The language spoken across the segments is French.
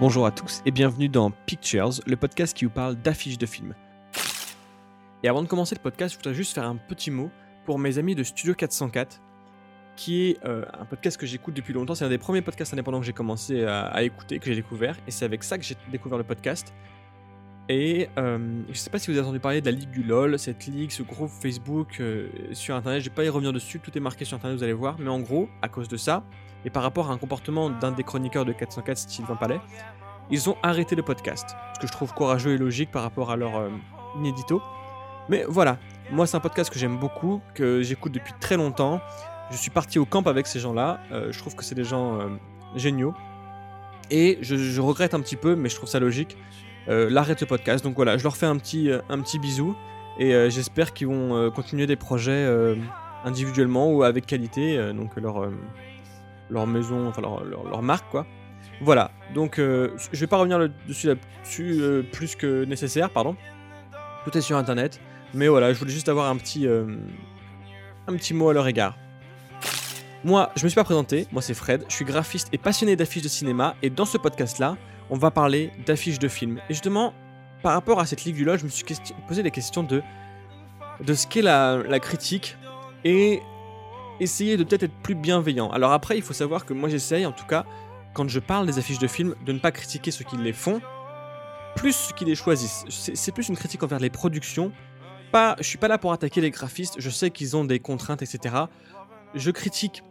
Bonjour à tous et bienvenue dans Pictures, le podcast qui vous parle d'affiches de films. Et avant de commencer le podcast, je voudrais juste faire un petit mot pour mes amis de Studio 404, qui est euh, un podcast que j'écoute depuis longtemps. C'est un des premiers podcasts indépendants que j'ai commencé à, à écouter, que j'ai découvert, et c'est avec ça que j'ai découvert le podcast. Et euh, je sais pas si vous avez entendu parler de la Ligue du LOL, cette ligue, ce groupe Facebook euh, sur internet. Je vais pas y revenir dessus, tout est marqué sur internet, vous allez voir. Mais en gros, à cause de ça, et par rapport à un comportement d'un des chroniqueurs de 404, Sylvain Palais, ils ont arrêté le podcast. Ce que je trouve courageux et logique par rapport à leur euh, inédito. Mais voilà, moi c'est un podcast que j'aime beaucoup, que j'écoute depuis très longtemps. Je suis parti au camp avec ces gens-là. euh, je trouve que c'est des gens géniaux. Et je, regrette un petit peu, mais je trouve ça logique, l'arrêt de ce podcast. Donc voilà, je leur fais un petit, euh, un petit bisou. Et euh, j'espère qu'ils vont euh, continuer des projets euh, individuellement ou avec qualité. euh, donc leur, euh, leur maison, enfin leur, leur, marque quoi. Voilà, donc euh, je vais pas revenir dessus là-dessus euh, plus que nécessaire, pardon. Tout est sur internet. Mais voilà, je voulais juste avoir un petit, euh, un petit mot à leur égard. Moi, je me suis pas présenté, moi c'est Fred, je suis graphiste et passionné d'affiches de cinéma, et dans ce podcast-là, on va parler d'affiches de films. Et justement, par rapport à cette Ligue du je me suis posé des questions de, de ce qu'est la, critique, et essayer de peut-être être plus bienveillant. Alors après, il faut savoir que moi j'essaye, en tout cas, quand je parle des affiches de films, de ne pas critiquer ceux qui les font, plus ceux qui les choisissent. C'est c'est plus une critique envers les productions. Pas, je suis pas là pour attaquer les graphistes, je sais qu'ils ont des contraintes, etc. Je critique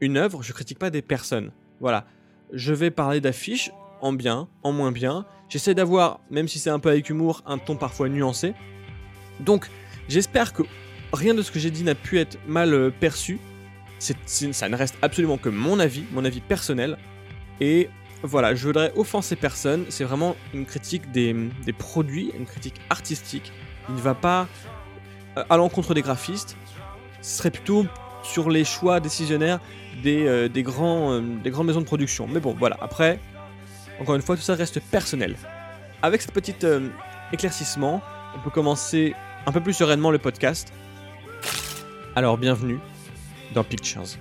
une œuvre, je critique pas des personnes. Voilà. Je vais parler d'affiches, en bien, en moins bien. J'essaie d'avoir, même si c'est un peu avec humour, un ton parfois nuancé. Donc, j'espère que rien de ce que j'ai dit n'a pu être mal euh, perçu. C'est- c'est- ça ne reste absolument que mon avis, mon avis personnel. Et voilà, je voudrais offenser personne. C'est vraiment une critique des, produits, une critique artistique. Il ne va pas euh, à l'encontre des graphistes. Ce serait plutôt sur les choix décisionnaires des, euh, grandes maisons de production. Mais bon, voilà. Après, encore une fois, tout ça reste personnel. Avec cette petite euh, éclaircissement, on peut commencer un peu plus sereinement le podcast. Alors, bienvenue dans Pictures.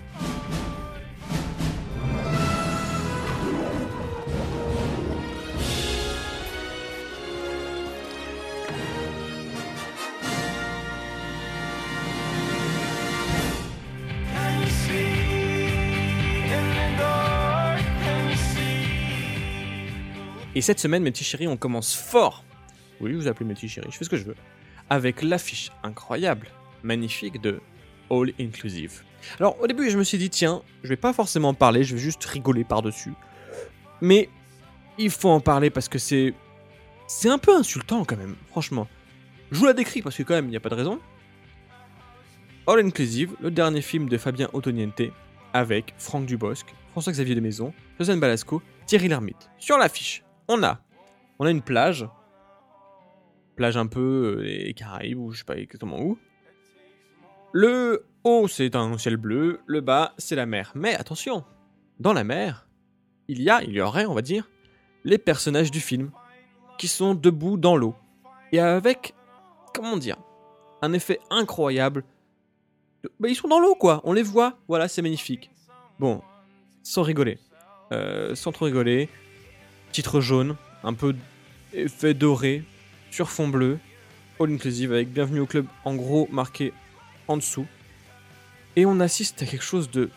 Et cette semaine, mes petits chéris, on commence fort. Oui, vous appelez mes petits chéris, je fais ce que je veux. Avec l'affiche incroyable, magnifique de All Inclusive. Alors, au début, je me suis dit, tiens, je vais pas forcément en parler, je vais juste rigoler par-dessus. Mais il faut en parler parce que c'est. C'est un peu insultant quand même, franchement. Je vous la décris parce que quand même, il n'y a pas de raison. All Inclusive, le dernier film de Fabien Ottoniente, avec Franck Dubosc, François-Xavier de Maison, Josiane Balasco, Thierry Lhermitte. Sur l'affiche, on a, une plage, plage un peu euh, les Caraïbes ou je sais pas exactement où. Le haut, c'est un ciel bleu, le bas, c'est la mer. Mais attention, dans la mer, il y a, il y aurait, on va dire, les personnages du film qui sont debout dans l'eau. Et avec, comment dire, un effet incroyable. Bah, ils sont dans l'eau, quoi. On les voit. Voilà, c'est magnifique. Bon, sans rigoler. Euh, sans trop rigoler. Titre jaune, un peu effet doré, sur fond bleu. All inclusive avec bienvenue au club en gros marqué en dessous. Et on assiste à quelque chose de,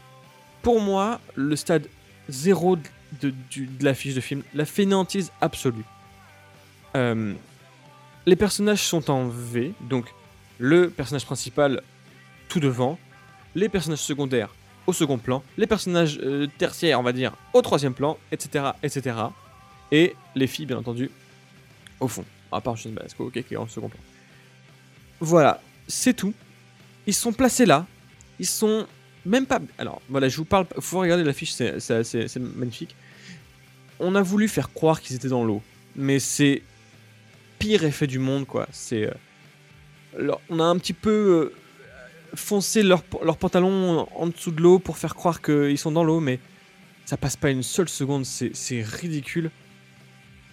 pour moi, le stade zéro de, du- de l'affiche de film, la fainéantise absolue. Euh, les personnages sont en V, donc le personnage principal tout devant, les personnages secondaires au second plan, les personnages euh, tertiaires, on va dire, au troisième plan, etc., etc. Et les filles, bien entendu, au fond. À part Josiane Balasco, ok, qui est en second plan. Voilà, c'est tout. Ils sont placés là. Ils sont même pas. Alors, voilà, je vous parle. Faut regarder l'affiche, c'est c'est- c'est- magnifique. On a voulu faire croire qu'ils étaient dans l'eau, mais c'est pire effet du monde, quoi. C'est. euh, on a un petit peu euh, foncé leur, leur pantalon en dessous de l'eau pour faire croire qu'ils sont dans l'eau, mais ça passe pas une seule seconde. C'est ridicule.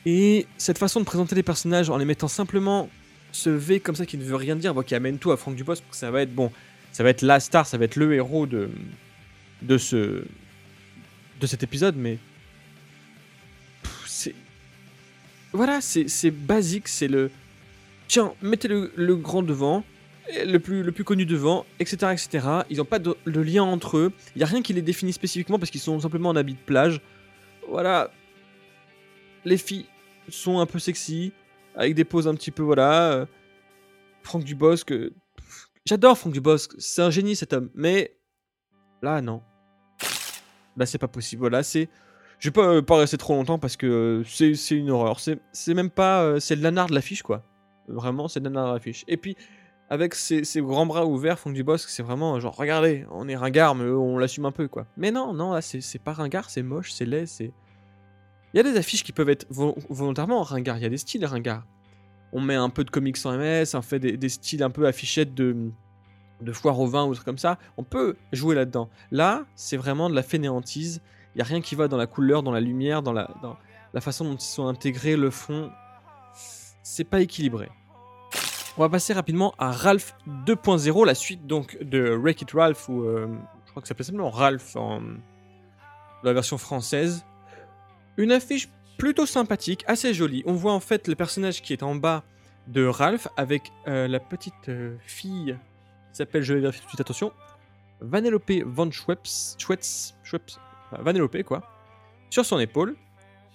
Et cette façon de présenter les personnages en les mettant simplement ce V comme ça qui ne veut rien dire, bon, qui amène tout à Franck Dupos, parce que ça va être bon, ça va être la star, ça va être le héros de, de ce de cet épisode, mais c'est voilà, c'est basique, c'est le. Tiens, mettez le, grand devant, le plus, le plus connu devant, etc. etc. Ils n'ont pas de, lien entre eux. Il n'y a rien qui les définit spécifiquement parce qu'ils sont simplement en habit de plage. Voilà. Les filles sont un peu sexy, avec des poses un petit peu, voilà. Euh, Franck Dubosc. J'adore Franck Dubosc, c'est un génie cet homme. Mais là, non. Là, c'est pas possible. Voilà, c'est. Je vais pas, pas rester trop longtemps parce que c'est une horreur. C'est même pas. Euh, c'est le nanar de l'affiche, quoi. Vraiment, c'est le nanar de l'affiche. Et puis, avec ses, grands bras ouverts, Franck Dubosc, c'est vraiment genre, regardez, on est ringard, mais on l'assume un peu, quoi. Mais non, non, là, c'est pas ringard, c'est moche, c'est laid, c'est. Il y a des affiches qui peuvent être volontairement ringard, il y a des styles ringards. On met un peu de comics sans MS, on fait des, styles un peu affichettes de, foire au vin ou trucs comme ça. On peut jouer là-dedans. Là, c'est vraiment de la fainéantise. Il n'y a rien qui va dans la couleur, dans la lumière, dans la, dans façon dont ils sont intégrés, le fond. C'est pas équilibré. On va passer rapidement à Ralph 2.0, la suite donc de Wreck It Ralph, ou euh, je crois que ça s'appelle simplement Ralph en la version française. Une affiche plutôt sympathique, assez jolie. On voit en fait le personnage qui est en bas de Ralph avec euh, la petite euh, fille qui s'appelle, je vais vérifier tout de suite, attention, Vanellope von Schweppes, Schweppes, Vanellope quoi, sur son épaule.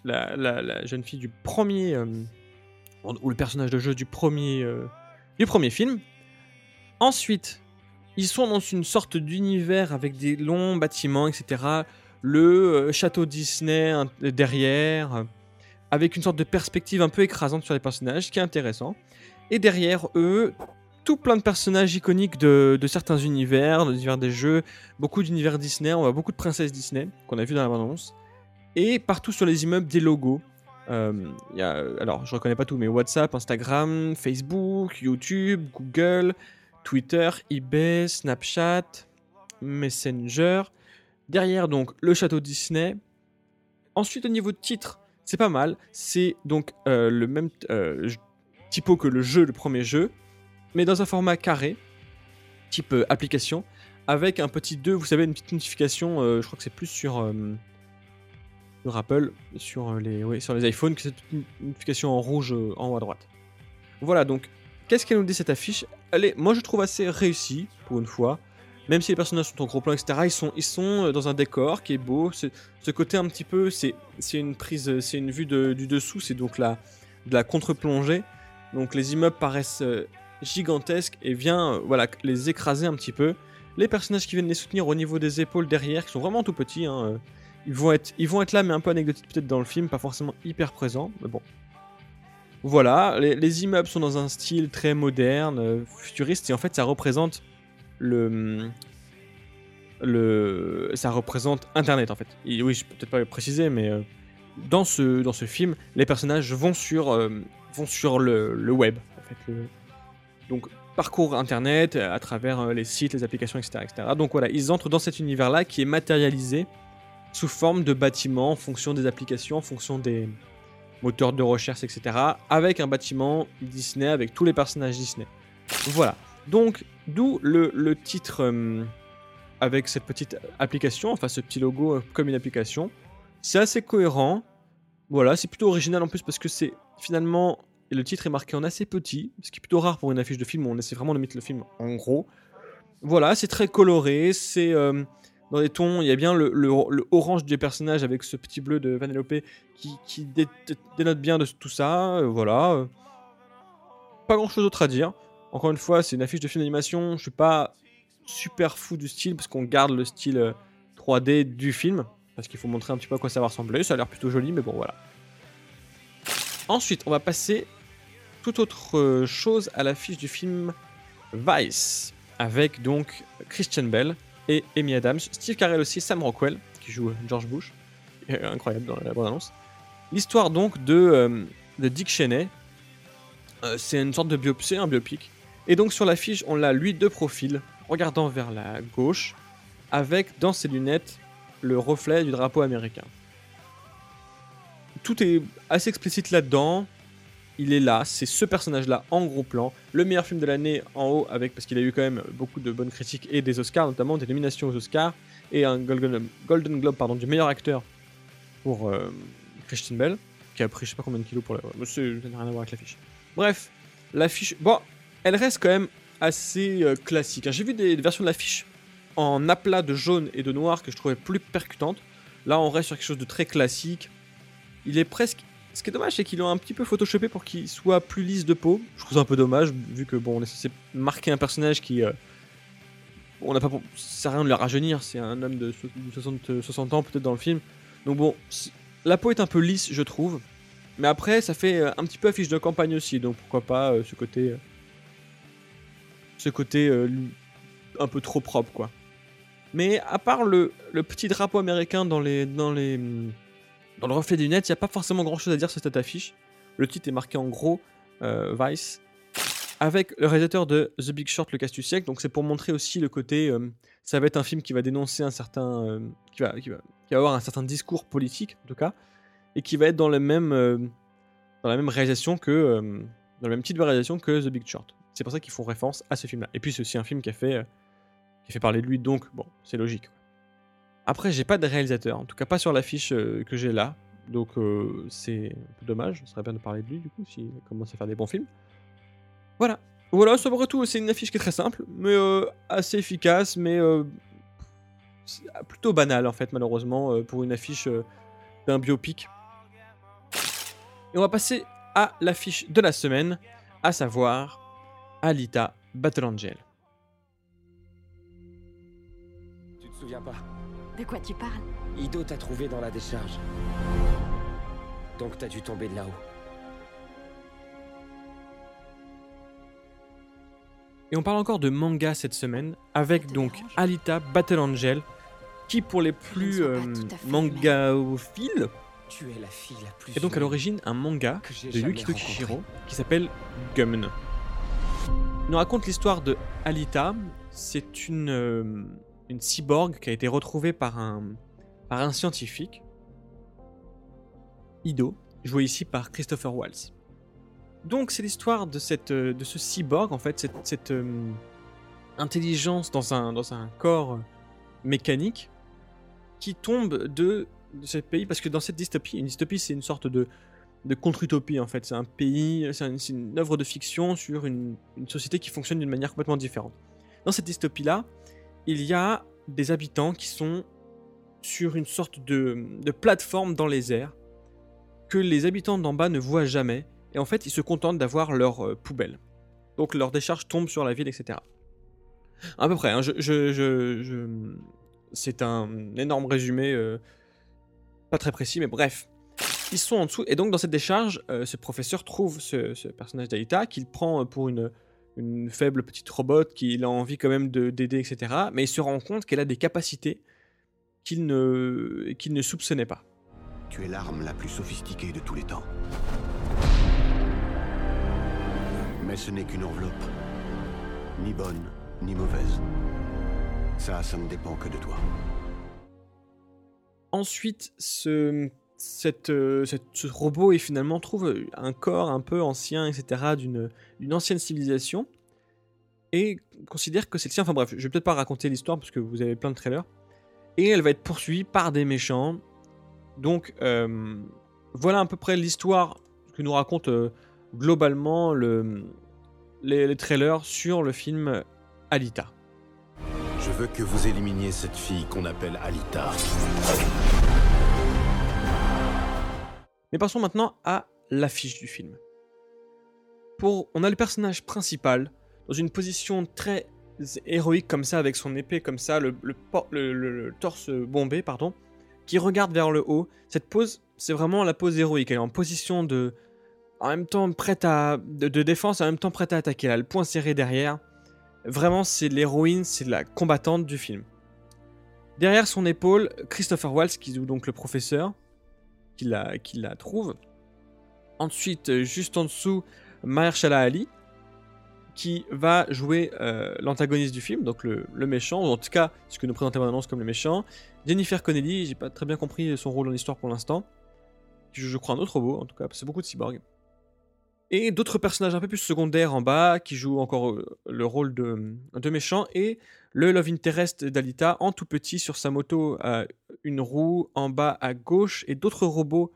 La, jeune fille du premier, ou le personnage de jeu du premier du premier film. Ensuite, ils sont dans une sorte d'univers avec des longs bâtiments, etc. Le euh, château Disney derrière, euh, avec une sorte de perspective un peu écrasante sur les personnages, ce qui est intéressant. Et derrière eux, tout plein de personnages iconiques de, certains univers, de l'univers des jeux, beaucoup d'univers Disney, on voit beaucoup de princesses Disney qu'on a vu dans la bande-annonce. Et partout sur les immeubles, des logos. Euh, alors, je reconnais pas tout, mais WhatsApp, Instagram, Facebook, YouTube, Google, Twitter, eBay, Snapchat, Messenger. Derrière, donc, le château Disney. Ensuite, au niveau de titre, c'est pas mal. C'est donc euh, le même euh, typo que le jeu, le premier jeu, mais dans un format carré, type application, avec un petit 2, vous savez, une petite notification, je crois que c'est plus sur Apple sur euh, les, sur les iPhones, que c'est une notification en rouge euh, en haut à droite. Voilà, donc, qu'est-ce qu'elle nous dit cette affiche? Elle est, moi je trouve assez réussie, pour une fois. Même si les personnages sont en gros plan, etc., ils sont, ils sont euh, dans un décor qui est beau. Ce côté un petit peu, c'est une prise, c'est une vue du dessous, c'est donc la, de la contre-plongée. Donc les immeubles paraissent gigantesques et vient voilà, les écraser un petit peu. Les personnages qui viennent les soutenir au niveau des épaules derrière, qui sont vraiment tout petits, hein, ils vont être, ils vont être là, mais un peu anecdotiques peut-être dans le film, pas forcément hyper présents, mais bon. Voilà, les, immeubles sont dans un style très moderne, euh, futuriste, et en fait ça représente le, le, ça représente Internet en fait. oui, je peux peut-être pas le préciser, mais euh, dans ce, dans ce film, les personnages vont sur, euh, vont sur le, le, web. En fait, donc parcours Internet à travers les sites, les applications, etc., etc. Donc voilà, ils entrent dans cet univers-là qui est matérialisé sous forme de bâtiments en fonction des applications, en fonction des moteurs de recherche, etc. Avec un bâtiment Disney, avec tous les personnages Disney. Voilà. Donc, d'où le, titre euh, avec cette petite application, enfin ce petit logo euh, comme une application. C'est assez cohérent. Voilà, c'est plutôt original en plus parce que c'est finalement. le titre est marqué en assez petit, ce qui est plutôt rare pour une affiche de film où on essaie vraiment de mettre le film en gros. Voilà, c'est très coloré, c'est. Euh, dans des tons. Il y a bien le, orange du personnage avec ce petit bleu de Vanellope qui, qui dénote bien de tout ça. Voilà. Pas grand chose d'autre à dire. Encore une fois, c'est une affiche de film d'animation. Je suis pas super fou du style parce qu'on garde le style 3D euh, du film. Parce qu'il faut montrer un petit peu à quoi ça va ressembler. Ça a l'air plutôt joli, mais bon, voilà. Ensuite, on va passer toute autre chose à l'affiche du film Vice. Avec donc Christian Bell et Amy Adams, Steve Carell aussi, Sam Rockwell, qui joue George Bush, incroyable dans la bande-annonce. L'histoire donc de, euh, de Dick Cheney, euh, c'est une sorte de biopsie, un biopic. Et donc sur l'affiche, on l'a lui de profil, regardant vers la gauche, avec dans ses lunettes le reflet du drapeau américain. Tout est assez explicite là-dedans il est là, c'est ce personnage-là en gros plan. Le meilleur film de l'année en haut, avec parce qu'il a eu quand même beaucoup de bonnes critiques et des Oscars, notamment des nominations aux Oscars, et un Golden, Globe pardon, du meilleur acteur pour euh, Christian Bell. qui a pris je sais pas combien de kilos pour la. Ça n'a rien à voir avec l'affiche. Bref, l'affiche. Bon, elle reste quand même assez euh, classique. J'ai vu des, versions de l'affiche en aplat de jaune et de noir que je trouvais plus percutantes. Là, on reste sur quelque chose de très classique. Il est presque. Ce qui est dommage, c'est qu'ils l'ont un petit peu photoshopé pour qu'il soit plus lisse de peau. Je trouve ça un peu dommage, vu que bon, on est censé marquer un personnage qui. Euh, on n'a pas. Pour... Ça rien de le rajeunir, c'est un homme de 60, 60 ans peut-être dans le film. Donc bon, la peau est un peu lisse, je trouve. Mais après, ça fait euh, un petit peu affiche de campagne aussi, donc pourquoi pas ce côté ce côté euh, un peu trop propre, quoi. Mais à part le, petit drapeau américain dans, les, dans, le reflet des lunettes, il n'y a pas forcément grand chose à dire sur cette affiche. Le titre est marqué en gros euh, Vice. Avec le réalisateur de The Big Short, du siècle. Donc c'est pour montrer aussi le côté. Euh, ça va être un film qui va dénoncer un certain. qui, va, avoir un certain discours politique, en tout cas. Et qui va être dans, le même, dans la même réalisation que. dans le même type de réalisation que The Big Short. C'est pour ça qu'ils font référence à ce film-là. Et puis c'est aussi un film qui a fait, euh, qui fait parler de lui, donc bon, c'est logique. Après, j'ai pas de réalisateur, en tout cas pas sur l'affiche euh, que j'ai là. Donc euh, c'est un peu dommage, ce serait bien de parler de lui du coup, s'il commence à faire des bons films. Voilà. Voilà, ça c'est une affiche qui est très simple, mais assez efficace, mais plutôt banale en fait, malheureusement, pour une affiche d'un biopic. Et on va passer à l'affiche de la semaine, à savoir Alita Battle Angel. Tu te souviens pas De quoi tu parles Ido t'a trouvé dans la décharge. Donc t'as dû tomber de là-haut. Et on parle encore de manga cette semaine, avec donc Alita Battle Angel, qui pour les plus euh, mangaophiles, tu es la fille la plus est donc à l'origine un manga de Yukito Kishiro qui s'appelle Gumn. Nous raconte l'histoire de Alita. C'est une, euh, une cyborg qui a été retrouvée par un, par un scientifique, Ido, joué ici par Christopher Waltz. Donc c'est l'histoire de, cette, euh, de ce cyborg, en fait, cette, cette euh, intelligence dans un, dans un corps mécanique qui tombe de, de ce pays, parce que dans cette dystopie, une dystopie c'est une sorte de, de contre-utopie en fait. C'est un pays, c'est une œuvre de fiction sur une, société qui fonctionne d'une manière complètement différente. Dans cette dystopie-là, il y a des habitants qui sont sur une sorte de, plateforme dans les airs que les habitants d'en bas ne voient jamais. Et en fait, ils se contentent d'avoir leur euh, poubelle. Donc leurs décharges tombent sur la ville, etc. À peu près. Hein, c'est un énorme résumé, euh, pas très précis, mais bref. Ils sont en dessous, et donc dans cette décharge, euh, ce professeur trouve ce, personnage d'Aïta qu'il prend euh, pour une, une faible petite robot qu'il a envie quand même d'aider, etc. Mais il se rend compte qu'elle a des capacités qu'il ne, qu'il ne soupçonnait pas. Tu es l'arme la plus sophistiquée de tous les temps. Mais ce n'est qu'une enveloppe. Ni bonne, ni mauvaise. Ça, ça ne dépend que de toi. Ensuite, ce euh, cette, ce robot est finalement trouve un corps un peu ancien, etc., d'une ancienne civilisation, et considère que c'est le sien. Enfin bref, je vais peut-être pas raconter l'histoire parce que vous avez plein de trailers. Et elle va être poursuivie par des méchants. Donc euh, voilà à peu près l'histoire que nous raconte euh, globalement le, les trailers sur le film Alita. Je veux que vous éliminiez cette fille qu'on appelle Alita. Mais passons maintenant à l'affiche du film. On a le personnage principal dans une position très héroïque comme ça, avec son épée comme ça, le, le, torse bombé, pardon, qui regarde vers le haut. Cette pose, c'est vraiment la pose héroïque. Elle est en position de, en même temps prête à, de, défense, en même temps prête à attaquer. Elle a le poing serré derrière. Vraiment, c'est l'héroïne, c'est la combattante du film. Derrière son épaule, Christopher Waltz, qui joue donc le professeur, qui la, trouve. Ensuite, euh, juste en dessous, Mahershala Ali, qui va jouer euh, l'antagoniste du film, donc le, méchant, ou en tout cas ce que nous présente annonce comme le méchant. Jennifer Connelly, j'ai pas très bien compris son rôle dans l'histoire pour l'instant, je crois, un autre robot, en tout cas, c'est beaucoup de cyborgs. Et d'autres personnages un peu plus secondaires en bas, qui jouent encore euh, le rôle de, de méchant, et le love interest d'Alita en tout petit sur sa moto une roue en bas à gauche, et d'autres robots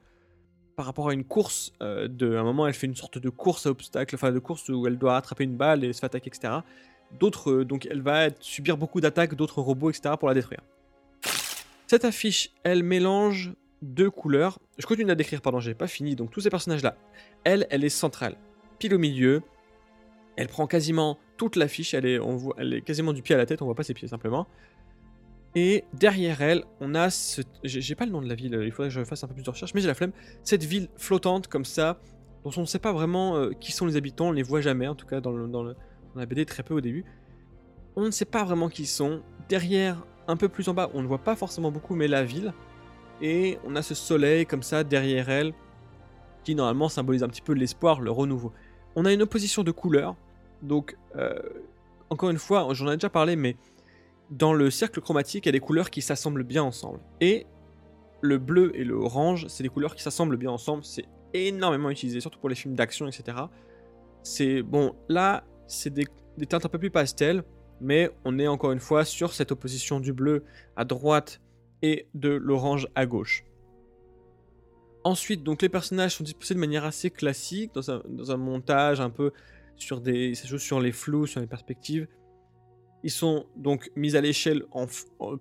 par rapport à une course. Euh, de, à un moment, elle fait une sorte de course à obstacle, enfin de course où elle doit attraper une balle et se attaquer, etc. D'autres, euh, donc elle va subir beaucoup d'attaques d'autres robots, etc. pour la détruire. Cette affiche, elle mélange deux couleurs. Je continue à décrire, pardon, j'ai pas fini. Donc tous ces personnages-là, elle, elle est centrale, pile au milieu. Elle prend quasiment toute l'affiche, elle est, on voit, elle est quasiment du pied à la tête, on voit pas ses pieds simplement. Et derrière elle, on a ce... J'ai pas le nom de la ville, il faudrait que je fasse un peu plus de recherche, mais j'ai la flemme. Cette ville flottante comme ça, dont on ne sait pas vraiment euh, qui sont les habitants, on les voit jamais, en tout cas dans, dans la BD très peu au début. On ne sait pas vraiment qui ils sont. Derrière, un peu plus en bas, on ne voit pas forcément beaucoup, mais la ville. Et on a ce soleil comme ça derrière elle, qui normalement symbolise un petit peu l'espoir, le renouveau. On a une opposition de couleurs, donc euh, encore une fois, j'en ai déjà parlé, mais dans le cercle chromatique, il y a des couleurs qui s'assemblent bien ensemble. Et le bleu et le orange, c'est des couleurs qui s'assemblent bien ensemble. C'est énormément utilisé, surtout pour les films d'action, etc. C'est bon, là, c'est des, teintes un peu plus pastel, mais on est encore une fois sur cette opposition du bleu à droite et de l'orange à gauche. Ensuite, donc les personnages sont disposés de manière assez classique, dans un, dans un montage un peu sur des, ça joue sur les flous, sur les perspectives. Ils sont donc mis à l'échelle en,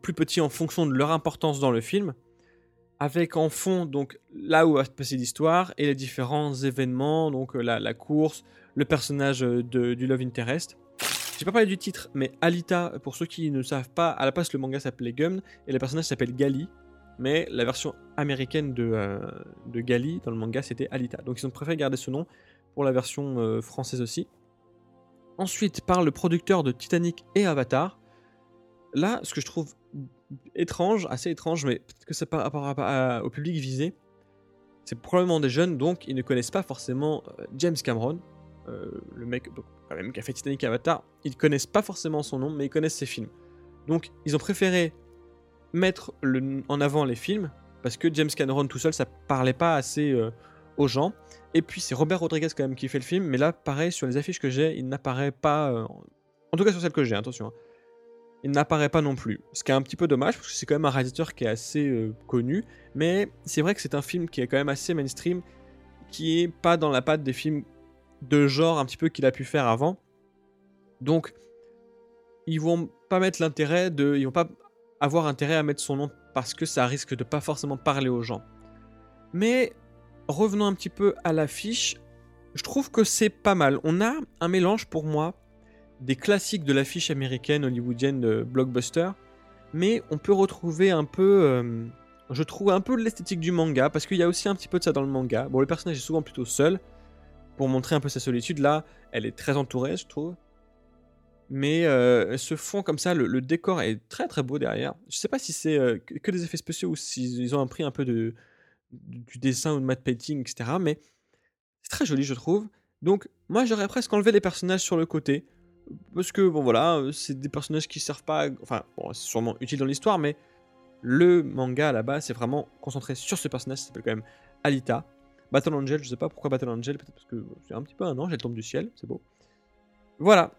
plus petits en fonction de leur importance dans le film, avec en fond donc là où va se passer l'histoire et les différents événements, donc euh, la, la course, le personnage euh, de, du Love Interest. J'ai pas parlé du titre, mais Alita, pour ceux qui ne savent pas, à la base le manga s'appelait Gum et le personnage s'appelle Gali, mais la version américaine de, euh, de Gali dans le manga c'était Alita. Donc ils ont préféré garder ce nom pour la version française aussi. Ensuite, par le producteur de Titanic et Avatar. Là, ce que je trouve étrange, assez étrange, mais peut-être que c'est par rapport au public visé, c'est probablement des jeunes, donc ils ne connaissent pas forcément euh, James Cameron, euh, le mec même qui a fait Titanic et Avatar. Ils ne connaissent pas forcément son nom, mais ils connaissent ses films. Donc ils ont préféré mettre en avant les films, parce que James Cameron tout seul, ça parlait pas assez euh, aux gens. Et puis c'est Robert Rodriguez quand même qui fait le film, mais là pareil sur les affiches que j'ai, il n'apparaît pas, euh, en tout cas sur celles que j'ai, attention, hein. il n'apparaît pas non plus. Ce qui est un petit peu dommage parce que c'est quand même un réalisateur qui est assez euh, connu, mais c'est vrai que c'est un film qui est quand même assez mainstream, qui est pas dans la patte des films de genre un petit peu qu'il a pu faire avant. Donc ils vont pas mettre l'intérêt de, ils vont pas avoir intérêt à mettre son nom parce que ça risque de pas forcément parler aux gens. Mais revenons un petit peu à l'affiche, je trouve que c'est pas mal. On a un mélange pour moi des classiques de l'affiche américaine hollywoodienne de blockbuster, mais on peut retrouver un peu, euh, je trouve un peu l'esthétique du manga, parce qu'il y a aussi un petit peu de ça dans le manga. Bon, le personnage est souvent plutôt seul, pour montrer un peu sa solitude. Là, elle est très entourée, je trouve. Mais euh, ce fond comme ça, le, décor est très très beau derrière. Je sais pas si c'est euh, que des effets spéciaux ou s'ils ont pris un peu de, du dessin ou de matte painting, etc. Mais c'est très joli, je trouve. Donc, moi, j'aurais presque enlevé les personnages sur le côté. Parce que, bon, voilà, c'est des personnages qui servent pas. Enfin, bon, c'est sûrement utile dans l'histoire, mais le manga base, c'est vraiment concentré sur ce personnage qui s'appelle quand même Alita. Battle Angel, je sais pas pourquoi Battle Angel, peut-être parce que c'est un petit peu un ange, elle tombe du ciel, c'est beau. Voilà.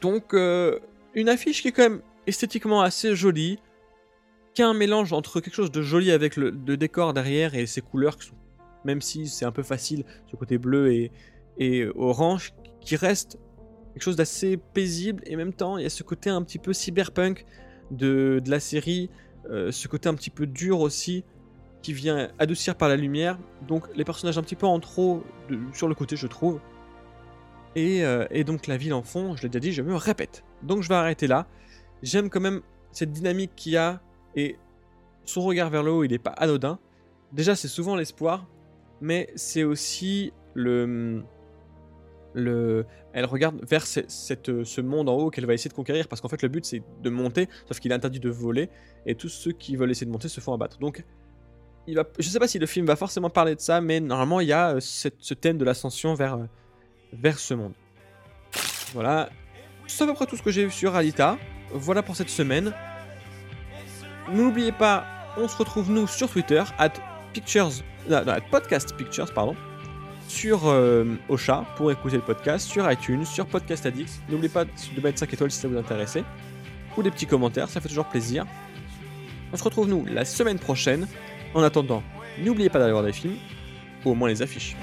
Donc, euh, une affiche qui est quand même esthétiquement assez jolie qui a un mélange entre quelque chose de joli avec le, décor derrière et ses couleurs, qui sont, même si c'est un peu facile, ce côté bleu et, et orange, qui reste quelque chose d'assez paisible et en même temps il y a ce côté un petit peu cyberpunk de, de la série, euh, ce côté un petit peu dur aussi qui vient adoucir par la lumière. Donc les personnages un petit peu en trop sur le côté je trouve. Et, euh, et, donc la ville en fond, je l'ai déjà dit, je me répète. Donc je vais arrêter là. J'aime quand même cette dynamique qu'il y a et son regard vers le haut, il n'est pas anodin. Déjà, c'est souvent l'espoir, mais c'est aussi le, le, elle regarde vers cette, ce monde en haut qu'elle va essayer de conquérir, parce qu'en fait le but c'est de monter, sauf qu'il est interdit de voler, et tous ceux qui veulent essayer de monter se font abattre. Donc, il va, je sais pas si le film va forcément parler de ça, mais normalement il y a euh, ce thème de l'ascension vers, euh, vers ce monde. Voilà, c'est à peu près tout ce que j'ai vu sur Alita. Voilà pour cette semaine. N'oubliez pas, on se retrouve nous sur Twitter, at pictures, podcast pictures, pardon, sur euh, Ocha pour écouter le podcast, sur iTunes, sur Podcast Addict. N'oubliez pas de mettre 5 étoiles si ça vous intéresse, ou des petits commentaires, ça fait toujours plaisir. On se retrouve nous la semaine prochaine. En attendant, n'oubliez pas d'aller voir des films, Ou au moins les affiches.